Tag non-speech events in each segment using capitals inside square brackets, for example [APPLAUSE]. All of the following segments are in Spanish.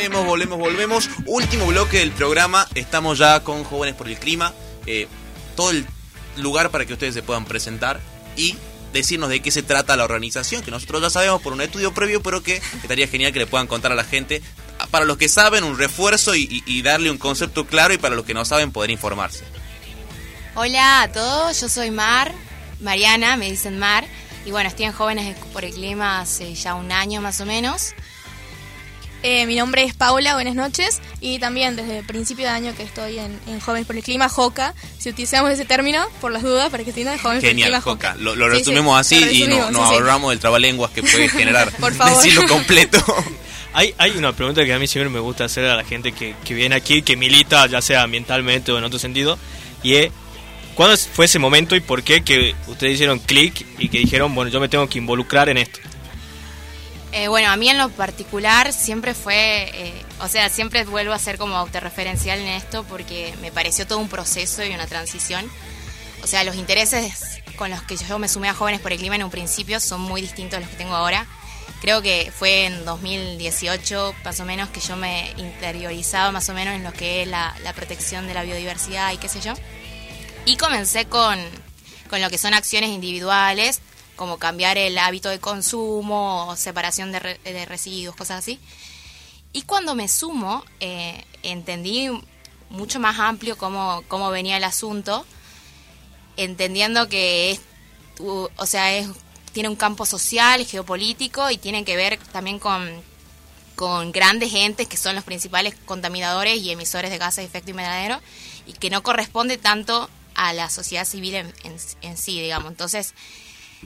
Volvemos, volvemos, volvemos. Último bloque del programa. Estamos ya con Jóvenes por el Clima. Eh, todo el lugar para que ustedes se puedan presentar y decirnos de qué se trata la organización, que nosotros ya sabemos por un estudio previo, pero que estaría genial que le puedan contar a la gente. Para los que saben, un refuerzo y, darle un concepto claro y para los que no saben, poder informarse. Hola a todos, yo soy Mar, Mariana, me dicen Mar. Y bueno, estoy en Jóvenes por el Clima hace ya un año más o menos. Eh, mi nombre es Paula, buenas noches. Y también desde el principio de año que estoy en, Jóvenes por el Clima, JOCA. Si utilizamos ese término, por las dudas, para que entiendan, Jóvenes por el Clima, JOCA. Lo, resumimos así y nos ahorramos del trabalenguas que puede generar [LAUGHS] por favor. decirlo completo. [LAUGHS] Hay, hay una pregunta que a mí siempre me gusta hacer a la gente que, que viene aquí, que milita, ya sea ambientalmente o en otro sentido, y es ¿Cuándo fue ese momento y por qué que ustedes hicieron clic y que dijeron, bueno, yo me tengo que involucrar en esto? Eh, bueno, a mí en lo particular siempre fue, eh, o sea, siempre vuelvo a ser como autorreferencial en esto porque me pareció todo un proceso y una transición. O sea, los intereses con los que yo me sumé a Jóvenes por el Clima en un principio son muy distintos a los que tengo ahora. Creo que fue en 2018 más o menos que yo me interiorizaba más o menos en lo que es la, la protección de la biodiversidad y qué sé yo. Y comencé con, con lo que son acciones individuales, como cambiar el hábito de consumo, separación de, de residuos, cosas así. Y cuando me sumo, eh, entendí mucho más amplio cómo, cómo venía el asunto, entendiendo que es, o sea, es, tiene un campo social, geopolítico y tiene que ver también con, con grandes entes que son los principales contaminadores y emisores de gases de efecto invernadero y que no corresponde tanto a la sociedad civil en, sí, digamos. Entonces,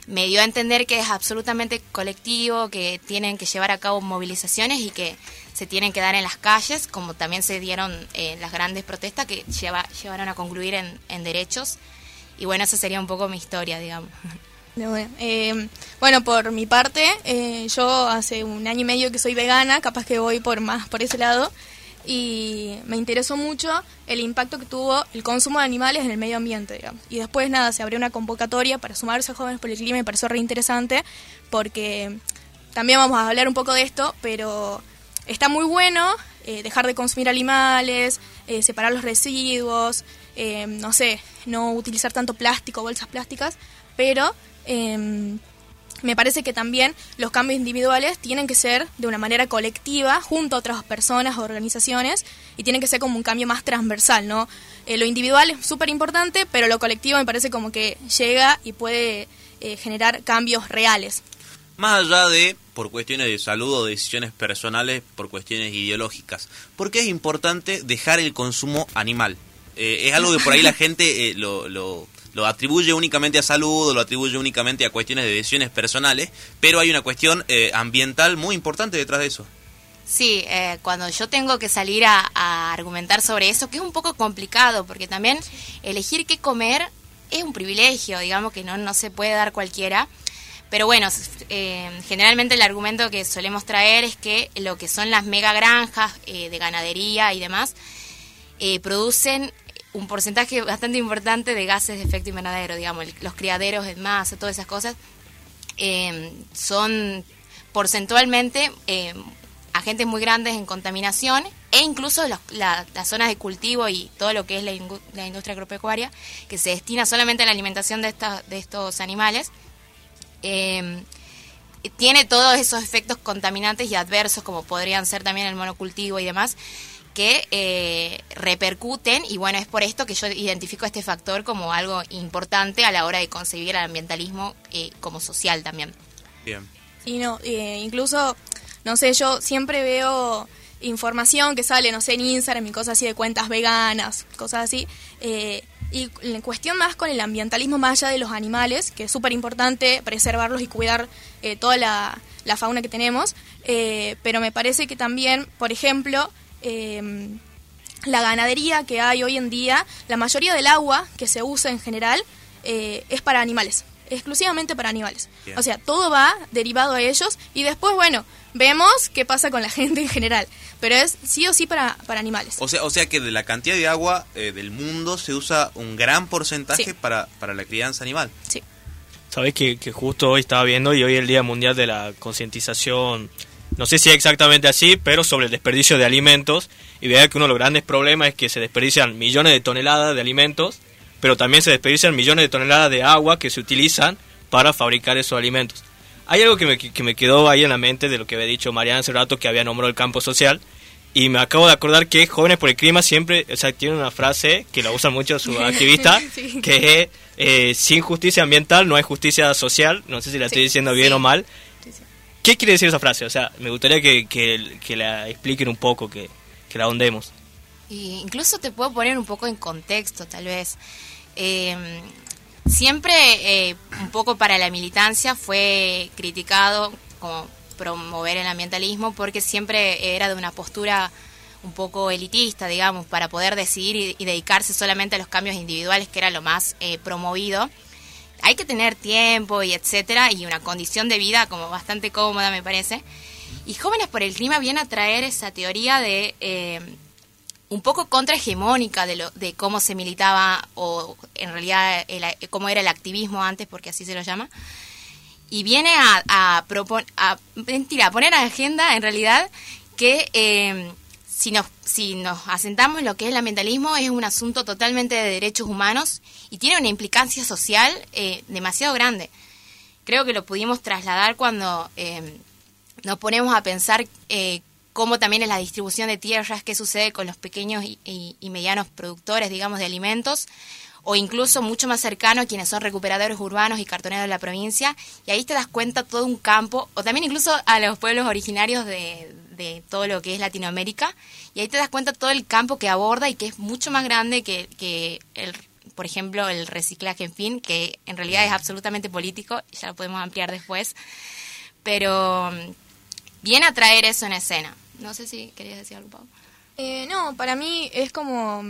me dio a entender que es absolutamente colectivo, que tienen que llevar a cabo movilizaciones y que se tienen que dar en las calles, como también se dieron eh, las grandes protestas que lleva, llevaron a concluir en, derechos. Y bueno, esa sería un poco mi historia, digamos. Eh, bueno, por mi parte, eh, yo hace un año y medio que soy vegana, capaz que voy por más por ese lado y me interesó mucho el impacto que tuvo el consumo de animales en el medio ambiente. Y después, nada, se abrió una convocatoria para sumarse a Jóvenes por el Clima me pareció re interesante porque también vamos a hablar un poco de esto, pero está muy bueno eh, dejar de consumir animales, eh, separar los residuos, eh, no sé, no utilizar tanto plástico, bolsas plásticas, pero em, me parece que también los cambios individuales tienen que ser de una manera colectiva, junto a otras personas, organizaciones, y tienen que ser como un cambio más transversal, ¿no? Eh, lo individual es súper importante, pero lo colectivo me parece como que llega y puede eh, generar cambios reales. Más allá de por cuestiones de salud o decisiones personales, por cuestiones ideológicas, ¿por qué es importante dejar el consumo animal? Eh, es algo que por ahí la [LAUGHS] gente lo lo atribuye únicamente a salud lo atribuye únicamente a cuestiones de decisiones personales, pero hay una cuestión eh, ambiental muy importante detrás de eso. Sí, eh, cuando yo tengo que salir a, argumentar sobre eso, que es un poco complicado, porque también elegir qué comer es un privilegio, digamos que no, no se puede dar cualquiera. Pero bueno, eh, generalmente el argumento que solemos traer es que lo que son las mega granjas de ganadería y demás producen un porcentaje bastante importante de gases de efecto invernadero, digamos, los criaderos de masa, todas esas cosas, eh, son porcentualmente eh, agentes muy grandes en contaminación e incluso las zonas de cultivo y todo lo que es la, industria agropecuaria, que se destina solamente a la alimentación de, de estos animales, eh, tiene todos esos efectos contaminantes y adversos, como podrían ser también el monocultivo y demás, que eh, repercuten y bueno, es por esto que yo identifico este factor como algo importante a la hora de concebir el ambientalismo eh, como social también. Bien. Sí, no, eh, incluso, no sé, yo siempre veo información que sale, no sé, en Instagram y cosas así de cuentas veganas, cosas así. y en cuestión más con el ambientalismo más allá de los animales, que es súper importante preservarlos y cuidar toda la, la, fauna que tenemos, pero me parece que también, por ejemplo, Em, la ganadería que hay hoy en día, la mayoría del agua que se usa en general eh, es para animales, exclusivamente para animales. O sea, todo va derivado a ellos y después, bueno, vemos qué pasa con la [LAUGHS] gente en general, pero es sí o sí para, para animales. O sea, o sea que de la cantidad de agua eh, del mundo se usa un gran porcentaje para, para la crianza animal. Sí. Sabes que, que justo hoy estaba viendo y hoy es el Día Mundial de la Concientización no sé si es exactamente así, pero sobre el desperdicio de alimentos. Y vea que uno de los grandes problemas es que se desperdician millones de toneladas de alimentos, pero también se desperdician millones de toneladas de agua que se utilizan para fabricar esos alimentos. Hay algo que me, que me quedó ahí en la mente de lo que había dicho Mariana hace rato, que había nombrado el campo social. Y me acabo de acordar que Jóvenes por el Clima siempre, o sea, tiene una frase que la usan mucho sus [LAUGHS] activistas, Sí. que es, eh, sin justicia ambiental no hay justicia social. No sé si la estoy diciendo bien sí. o mal. ¿Qué quiere decir esa frase? O sea, me gustaría que, que, la expliquen un poco, que, que la ahondemos. Incluso te puedo poner un poco en contexto, tal vez. Eh, siempre, eh, un poco para la militancia, fue criticado como promover el ambientalismo porque siempre era de una postura un poco elitista, digamos, para poder decidir y, y dedicarse solamente a los cambios individuales, que era lo más eh, promovido. Hay que tener tiempo y etcétera, y una condición de vida como bastante cómoda, me parece. Y Jóvenes por el Clima viene a traer esa teoría de eh, un poco contrahegemónica de, de cómo se militaba o en realidad el- cómo era el activismo antes, porque así se lo llama. Y viene a, a, propon- a, mentira, a poner a agenda en realidad que eh, si, nos, si nos asentamos en lo que es el ambientalismo es un asunto totalmente de derechos humanos y tiene una implicancia social eh, demasiado grande. Creo que lo pudimos trasladar cuando eh, nos ponemos a pensar eh, cómo también es la distribución de tierras, qué sucede con los pequeños y, y- y medianos productores, digamos, de alimentos, o incluso mucho más cercano a quienes son recuperadores urbanos y cartoneros de la provincia, y ahí te das cuenta todo un campo, o también incluso a los pueblos originarios de, de todo lo que es Latinoamérica, y ahí te das cuenta todo el campo que aborda y que es mucho más grande que, que el, por ejemplo, el reciclaje, en fin, que en realidad es absolutamente político, ya lo podemos ampliar después, pero viene a traer eso en escena. No sé si querías decir algo, Pau. Eh, no, para mí es como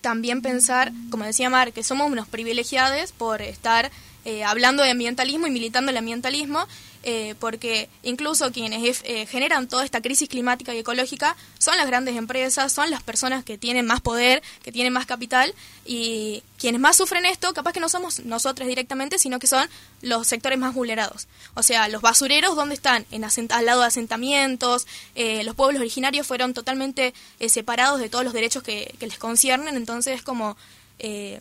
también pensar, como decía Mar, que somos unos privilegiados por estar eh, hablando de ambientalismo y militando el ambientalismo, eh, porque incluso quienes eh, generan toda esta crisis climática y ecológica son las grandes empresas, son las personas que tienen más poder, que tienen más capital, y quienes más sufren esto, capaz que no somos nosotros directamente, sino que son los sectores más vulnerados. O sea, los basureros, ¿dónde están? En al lado de asentamientos, eh, los pueblos originarios fueron totalmente eh, separados de todos los derechos que, que les conciernen, entonces es como... eh,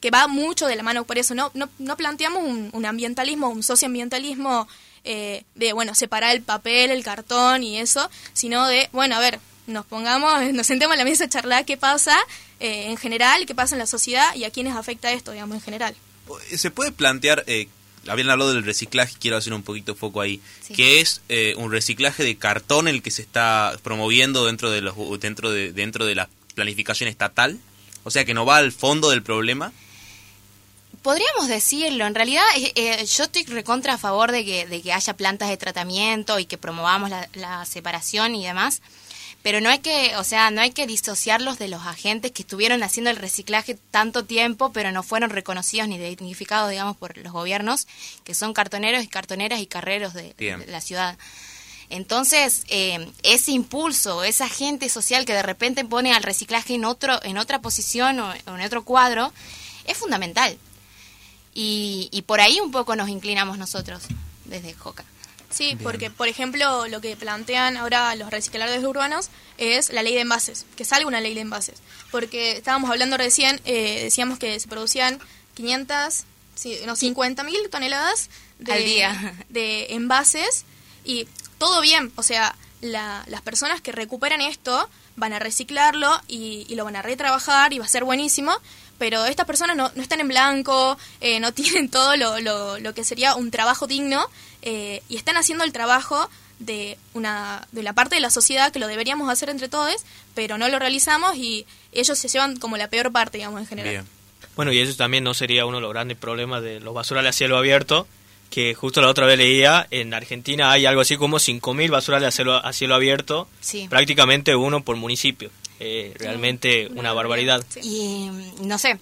que va mucho de la mano por eso. No, no, no planteamos un ambientalismo, un socioambientalismo eh, de, bueno, separar el papel, el cartón y eso, sino de, bueno, a ver, nos pongamos, [LAUGHS] nos sentemos en la mesa a charlar qué pasa eh, en general, qué pasa en la sociedad y a quiénes afecta esto, digamos, en general. Se puede plantear, eh, habían hablado del reciclaje, quiero hacer un poquito foco ahí, Sí. que es eh, un reciclaje de cartón el que se está promoviendo dentro de los dentro de dentro de la planificación estatal, o sea que no va al fondo del problema. Podríamos decirlo, en realidad eh, eh, yo estoy recontra a favor de que, de que haya plantas de tratamiento y que promovamos la, la separación y demás, pero no hay que, o sea, no hay que disociarlos de los agentes que estuvieron haciendo el reciclaje tanto tiempo, pero no fueron reconocidos ni identificados, digamos, por los gobiernos, que son cartoneros y cartoneras y carreros de, la ciudad. Entonces, eh, ese impulso, esa gente social que de repente pone al reciclaje en otro, en otra posición o en otro cuadro, es fundamental. Y, y por ahí un poco nos inclinamos nosotros desde Joca. Sí, porque, por ejemplo, lo que plantean ahora los recicladores urbanos es la ley de envases, que salga una ley de envases. Porque estábamos hablando recién, eh, decíamos que se producían 500, sí, no, 50 mil toneladas de, Al día. de envases y todo bien, o sea, la- las personas que recuperan esto van a reciclarlo y, y lo van a retrabajar y va a ser buenísimo, pero estas personas no, no están en blanco, eh, no [LAUGHS] tienen todo lo, lo, lo que sería un trabajo digno eh, y están haciendo el trabajo de una de la parte de la sociedad que lo deberíamos hacer entre todos, pero no lo realizamos y ellos se llevan como la peor parte, digamos, en general. Bien. Bueno, y eso también no sería uno de los grandes problemas de los basurales a cielo abierto, que justo la otra vez leía, en Argentina hay algo así como 5.000 basurales a cielo, a cielo abierto, Sí. prácticamente uno por municipio. Eh, realmente Una una barbaridad. Sí. Y mm, no sé,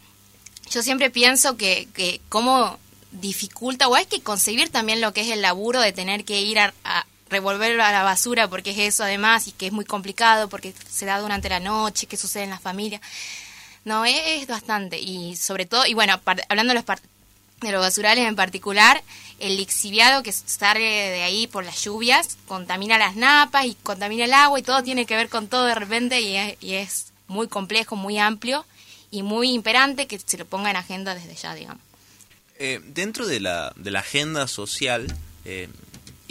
yo siempre pienso que, que cómo dificulta o hay que concebir también lo que es el laburo de tener que ir a, a revolverlo a la basura porque es eso además y que es muy complicado porque se da durante la noche, que sucede en la familia. No, es, bastante y sobre todo, y bueno, par- hablando de los de los basurales en particular, el lixiviado que sale de ahí por las lluvias contamina las napas y contamina el agua y todo tiene que ver con todo de repente y es, y es muy complejo, muy amplio y muy imperante que se lo ponga en agenda desde ya, digamos. Eh, dentro de la, de la agenda social, eh,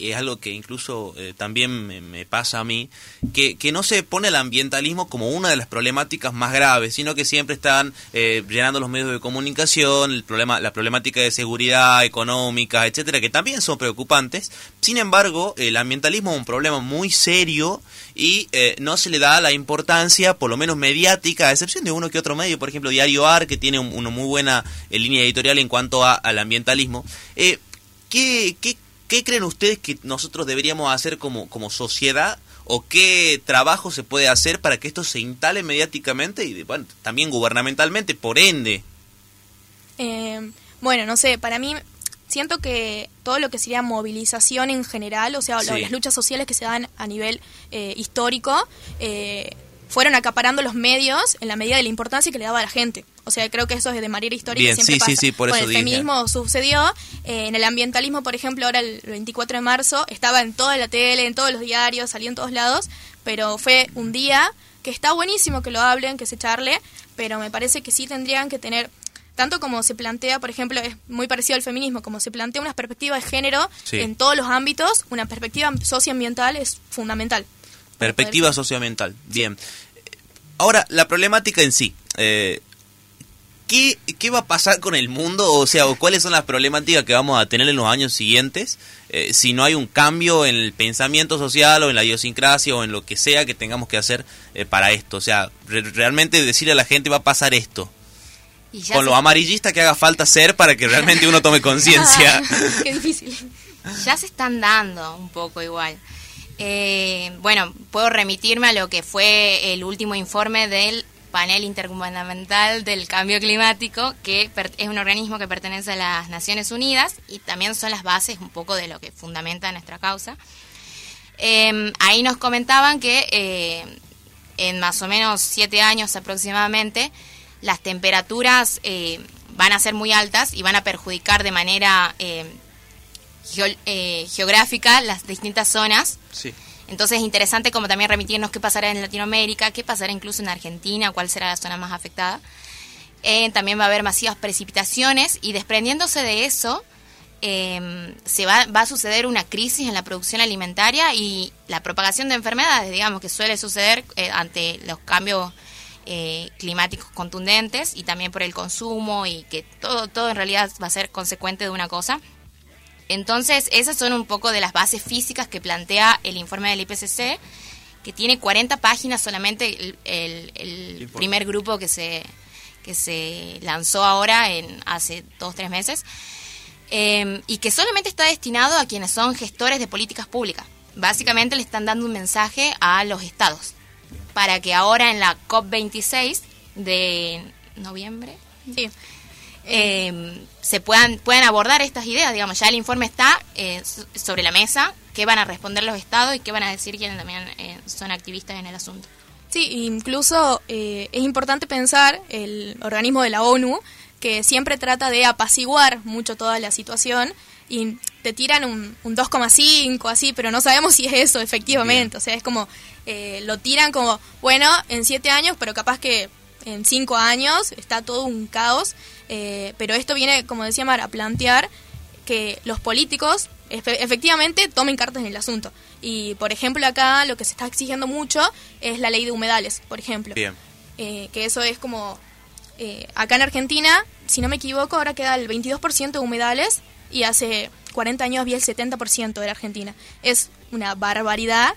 es algo que incluso eh, también me, pasa a mí, que, que, no se pone el ambientalismo como una de las problemáticas más graves, sino que siempre están eh, llenando los medios de comunicación, el problema, la problemática de seguridad económica, etcétera, que también son preocupantes. Sin embargo, el ambientalismo es un problema muy serio y eh, no se le da la importancia, por lo menos mediática, a excepción de uno que otro medio, por ejemplo, Diario AR, que tiene una muy buena línea editorial en cuanto a, al ambientalismo. ¿qué, ¿Qué ¿Qué creen ustedes que nosotros deberíamos hacer como, como sociedad o qué trabajo se puede hacer para que esto se instale mediáticamente y bueno, también gubernamentalmente, por ende? Eh, bueno, no sé, para mí siento que todo lo que sería movilización en general, o sea, las luchas sociales que se dan a nivel eh, histórico, eh, fueron acaparando los medios en la medida de la importancia que le daba a la gente. O sea, creo que eso es de manera histórica siempre sí, pasa. Sí, sí, por el feminismo sucedió. Eh, en el ambientalismo, por ejemplo, ahora el 24 de marzo estaba en toda la tele, en todos los diarios, salió en todos lados, pero fue un día que está buenísimo que lo hablen, que se charle, pero me parece que sí tendrían que tener tanto como se plantea, por ejemplo, es muy parecido al feminismo, como se plantea una perspectiva de género en todos los ámbitos, una perspectiva socioambiental es fundamental. Perspectiva socioambiental, bien. Ahora, la problemática en sí. Eh, ¿qué, ¿Qué va a pasar con el mundo? O sea, ¿cuáles son las problemáticas que vamos a tener en los años siguientes eh, si no hay un cambio en el pensamiento social o en la idiosincrasia o en lo que sea que tengamos que hacer eh, para esto? O sea, realmente decirle a la gente va a pasar esto. con lo amarillista que haga falta ser para que realmente uno tome [LAUGHS] conciencia. Qué difícil. Ya se están dando un poco igual. Eh, bueno, puedo remitirme a lo que fue el último informe del panel intergubernamental del cambio climático, que es un organismo que pertenece a las Naciones Unidas y también son las bases un poco de lo que fundamenta nuestra causa. Em, ahí nos comentaban que eh, en más o menos siete años aproximadamente, las temperaturas eh, van a ser muy altas y van a perjudicar de manera eh, geográfica las distintas zonas. Sí. Entonces es interesante como también remitirnos qué pasará en Latinoamérica, qué pasará incluso en Argentina, cuál será la zona más afectada. Eh, también va a haber masivas precipitaciones y desprendiéndose de eso, em, se va, va, a suceder una crisis en la producción alimentaria y la propagación de enfermedades, digamos, que suele suceder eh, ante los cambios climáticos contundentes y también por el consumo y que todo, todo en realidad va a ser consecuente de una cosa. Entonces, esas son un poco de las bases físicas que plantea el informe del IPCC, que tiene 40 páginas solamente el, primer grupo que se, que se lanzó ahora en hace dos o tres meses, em, y que solamente está destinado a quienes son gestores de políticas públicas. Básicamente le están dando un mensaje a los estados para que ahora en la COP26 de noviembre, sí eh, se puedan, puedan abordar estas ideas. Digamos, ya el informe está eh, sobre la mesa, qué van a responder los estados y qué van a decir quienes también eh, son activistas en el asunto. Sí, incluso es importante pensar el organismo de la ONU que siempre trata de apaciguar mucho toda la situación y te tiran un, un 2,5 así, pero no sabemos si es eso efectivamente. O sea, es como, lo tiran como, bueno, en siete años, pero capaz que en cinco años está todo un caos. Eh, pero esto viene, como decía Mar, a plantear que los políticos efectivamente tomen cartas en el asunto. Y, por ejemplo, acá lo que se está exigiendo mucho es la ley de humedales, por ejemplo. Bien. Eh, que eso es como... Eh, acá en Argentina, si no me equivoco, ahora queda el 22% de humedales y hace 40 años había el 70% de la Argentina. Es una barbaridad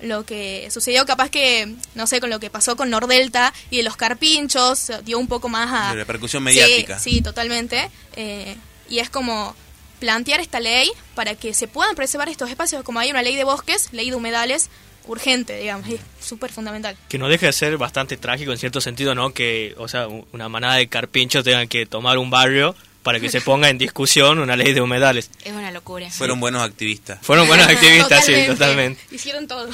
lo que sucedió, capaz que, no sé, con lo que pasó con Nordelta y de los carpinchos, dio un poco más a... De repercusión mediática. Sí, totalmente. Eh, y es como plantear esta ley para que se puedan preservar estos espacios, como hay una ley de bosques, ley de humedales, urgente, digamos, es súper fundamental. Que no deja de ser bastante trágico en cierto sentido, ¿no? Que, o sea, una manada de carpinchos tengan que tomar un barrio para que se ponga en discusión una ley de humedales. Es una locura. Fueron buenos activistas. Fueron buenos [LAUGHS] activistas, sí, totalmente. Hicieron todo.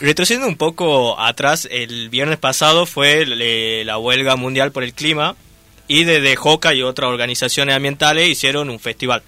Retrocediendo un poco atrás, el viernes pasado fue la huelga mundial por el clima y desde Joca y otras organizaciones ambientales hicieron un festival.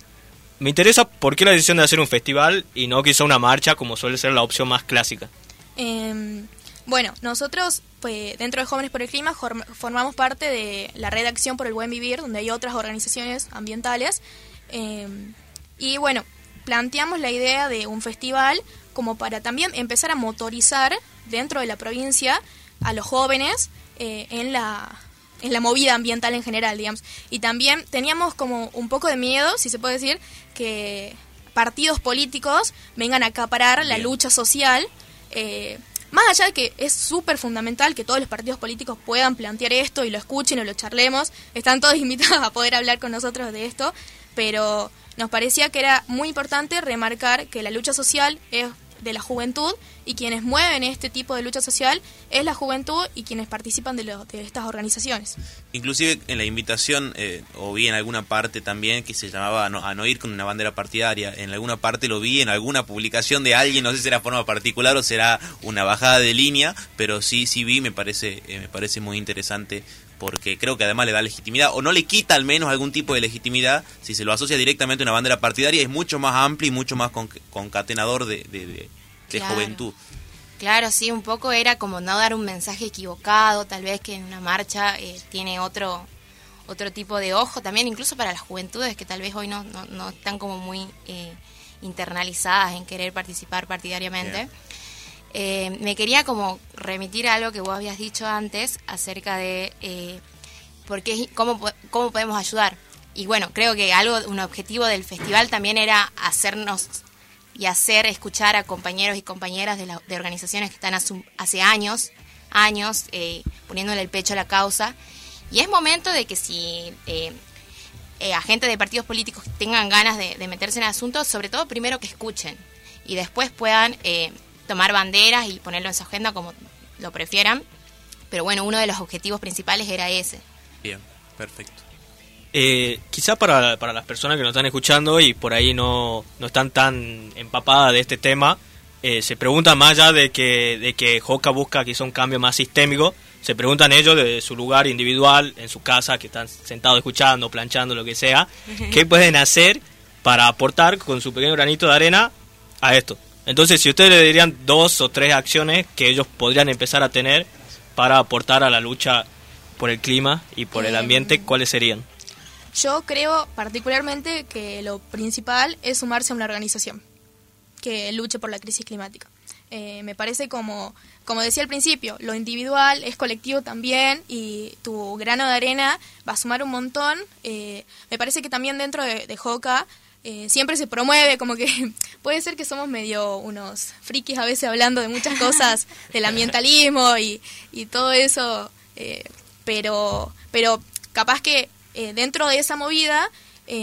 Me interesa por qué la decisión de hacer un festival y no quizá una marcha como suele ser la opción más clásica. Em, bueno, nosotros pues, dentro de Jóvenes por el Clima formamos parte de la Red Acción por el Buen Vivir, donde hay otras organizaciones ambientales. Em, y bueno, planteamos la idea de un festival como para también empezar a motorizar dentro de la provincia a los jóvenes eh, en la en la movida ambiental en general, digamos. Y también teníamos como un poco de miedo, si se puede decir, que partidos políticos vengan a acaparar la lucha social. Eh, más allá de que es súper fundamental que todos los partidos políticos puedan plantear esto y lo escuchen o lo charlemos, están todos [LAUGHS] invitados a poder hablar con nosotros de esto, pero nos parecía que era muy importante remarcar que la lucha social es de la juventud y quienes mueven este tipo de lucha social es la juventud y quienes participan de, de estas organizaciones. Inclusive en la invitación, eh, o vi en alguna parte también que se llamaba a no, ir con una bandera partidaria, en alguna parte lo vi en alguna publicación de alguien, no sé si será forma particular o será una bajada de línea, pero sí, sí vi, me parece, eh, me parece muy interesante porque creo que además le da legitimidad, o no le quita al menos algún tipo de legitimidad, si se lo asocia directamente a una bandera partidaria, es mucho más amplio y mucho más concatenador de, de, juventud. Claro, sí, un poco era como no dar un mensaje equivocado, tal vez que en una marcha eh, tiene otro otro tipo de ojo, también incluso para las juventudes que tal vez hoy no, no, están como muy eh, internalizadas en querer participar partidariamente. Eh, me quería como remitir a algo que vos habías dicho antes acerca de eh, por qué, cómo, cómo podemos ayudar. Y bueno, creo que algo, un objetivo del festival también era hacernos y hacer escuchar a compañeros y compañeras de, de organizaciones que están hace años, años, eh, poniéndole el pecho a la causa. Y es momento de que si eh, agentes de partidos políticos tengan ganas de, meterse en el asunto, sobre todo primero que escuchen y después puedan tomar banderas y ponerlo en su agenda como lo prefieran. Pero bueno, uno de los objetivos principales era ese. Bien, perfecto. Eh, quizá para, para, las personas que nos están escuchando y por ahí no, no están tan empapadas de este tema, eh, se preguntan más allá de que, de que Joca busca quizá un cambio más sistémico, se preguntan ellos de su lugar individual, en su casa, que están sentados escuchando, planchando, lo que sea, [LAUGHS] qué pueden hacer para aportar con su pequeño granito de arena a esto. Entonces, si ustedes le dirían dos o tres acciones que ellos podrían empezar a tener para aportar a la lucha por el clima y por el ambiente, ¿cuáles serían? Yo creo particularmente que lo principal es sumarse a una organización que luche por la crisis climática. Eh, me parece como, como decía al principio, lo individual es colectivo también y tu grano de arena va a sumar un montón. Eh, me parece que también dentro de, de JOCA eh, siempre se promueve, como que [LAUGHS] puede ser que somos medio unos frikis a veces hablando de muchas cosas [LAUGHS] del ambientalismo y, y todo eso, eh, pero, pero capaz que eh, dentro de esa movida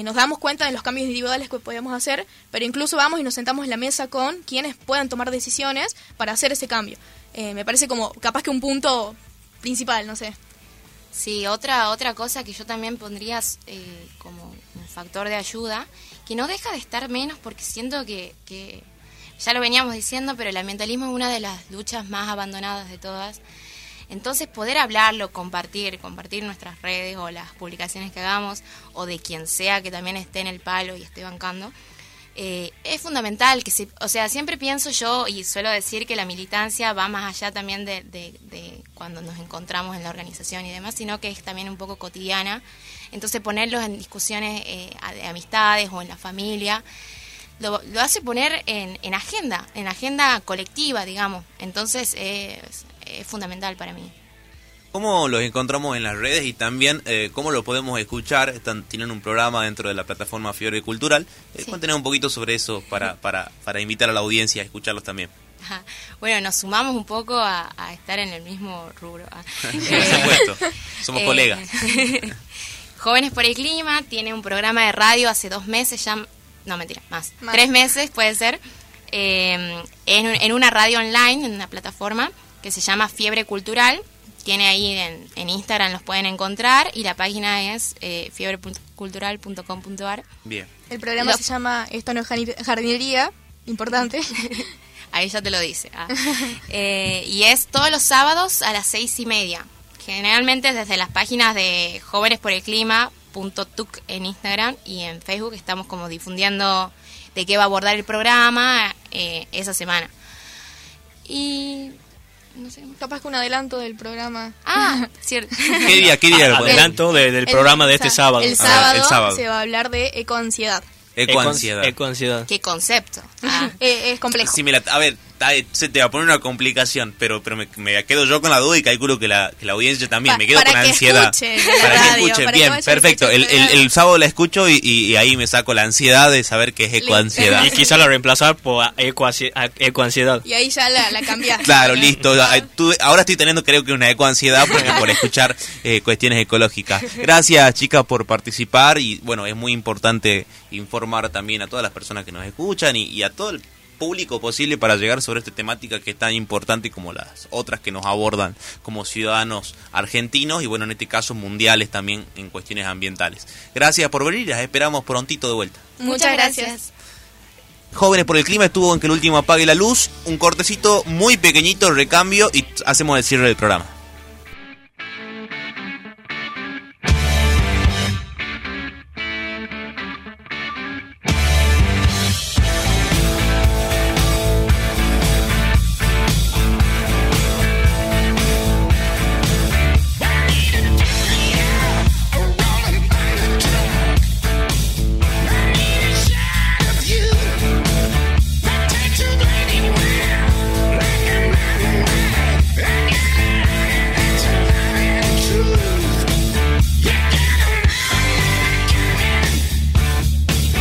nos damos cuenta de los cambios individuales que podemos hacer, pero incluso vamos y nos sentamos en la mesa con quienes puedan tomar decisiones para hacer ese cambio. me parece como capaz que un punto principal, no sé. Sí, otra, otra cosa que yo también pondría como un factor de ayuda que no deja de estar menos porque siento que, que, ya lo veníamos diciendo, pero el ambientalismo es una de las luchas más abandonadas de todas. Entonces poder hablarlo, compartir, compartir nuestras redes o las publicaciones que hagamos o de quien sea que también esté en el palo y esté bancando, eh, es fundamental que se, o sea, siempre pienso yo y suelo decir que la militancia va más allá también de, cuando nos encontramos en la organización y demás, sino que es también un poco cotidiana. Entonces ponerlos en discusiones eh, de amistades o en la familia lo, hace poner en, en, agenda, en agenda colectiva, digamos. Entonces es fundamental para mí cómo los encontramos en las redes y también eh, cómo lo podemos escuchar. Están, tienen un programa dentro de la plataforma Fiore Cultural. Eh, Cuéntenos un poquito sobre eso para, para, para invitar a la audiencia a escucharlos también. Bueno, nos sumamos un poco a, estar en el mismo rubro. Ah. [LAUGHS] Por supuesto, somos eh, colegas. [LAUGHS] Jóvenes por el Clima tiene un programa de radio hace dos meses, ya, no mentira, más, tres meses puede ser, en, en una radio online, en una plataforma que se llama Fiebre Cultural tiene ahí en, Instagram, los pueden encontrar y la página es eh, fiebrecultural.com.ar. Bien. El programa se llama Esto no es jardinería, importante. [LAUGHS] ahí ya te lo dice. Ah. Eh, y es todos los sábados a las seis y media. Generalmente desde las páginas de Jóvenes por el Clima, punto tuc en Instagram y en Facebook estamos como difundiendo de qué va a abordar el programa eh, esa semana. Y no sé, capaz que un adelanto del programa. Ah, [LAUGHS] cierto. ¿Qué día, qué día? Adelanto de- del programa de este sábado. El Ah, sábado, el sábado. se va a hablar de ecoansiedad. Ecoansiedad. Ecoansiedad. ¿Qué concepto? Ah, [LAUGHS] Eh, es complejo. Sí, mira, a ver, se te va a poner una complicación, pero pero me, me quedo yo con la duda y calculo que la, que la audiencia también. Pa- me quedo con que ansiedad. la para que escuchen, para que bien, a perfecto. El, el el- sábado la escucho y, y- y ahí me saco la ansiedad de saber que es ecoansiedad. Y quizá la reemplazar por ecoansiedad. Y ahí ya la, la cambiaste. Claro, listo. Ah, tú- ahora estoy teniendo creo que una ecoansiedad porque por escuchar eh, cuestiones ecológicas. Gracias chicas por participar y bueno, es muy importante informar también a todas las personas que nos escuchan y, y a todo el público posible para llegar sobre esta temática que es tan importante como las otras que nos abordan como ciudadanos argentinos y bueno, en este caso mundiales también en cuestiones ambientales. Gracias por venir, las esperamos prontito de vuelta. Muchas gracias. Jóvenes por el Clima estuvo en que el último apague la luz, un cortecito muy pequeñito, recambio y hacemos el cierre del programa.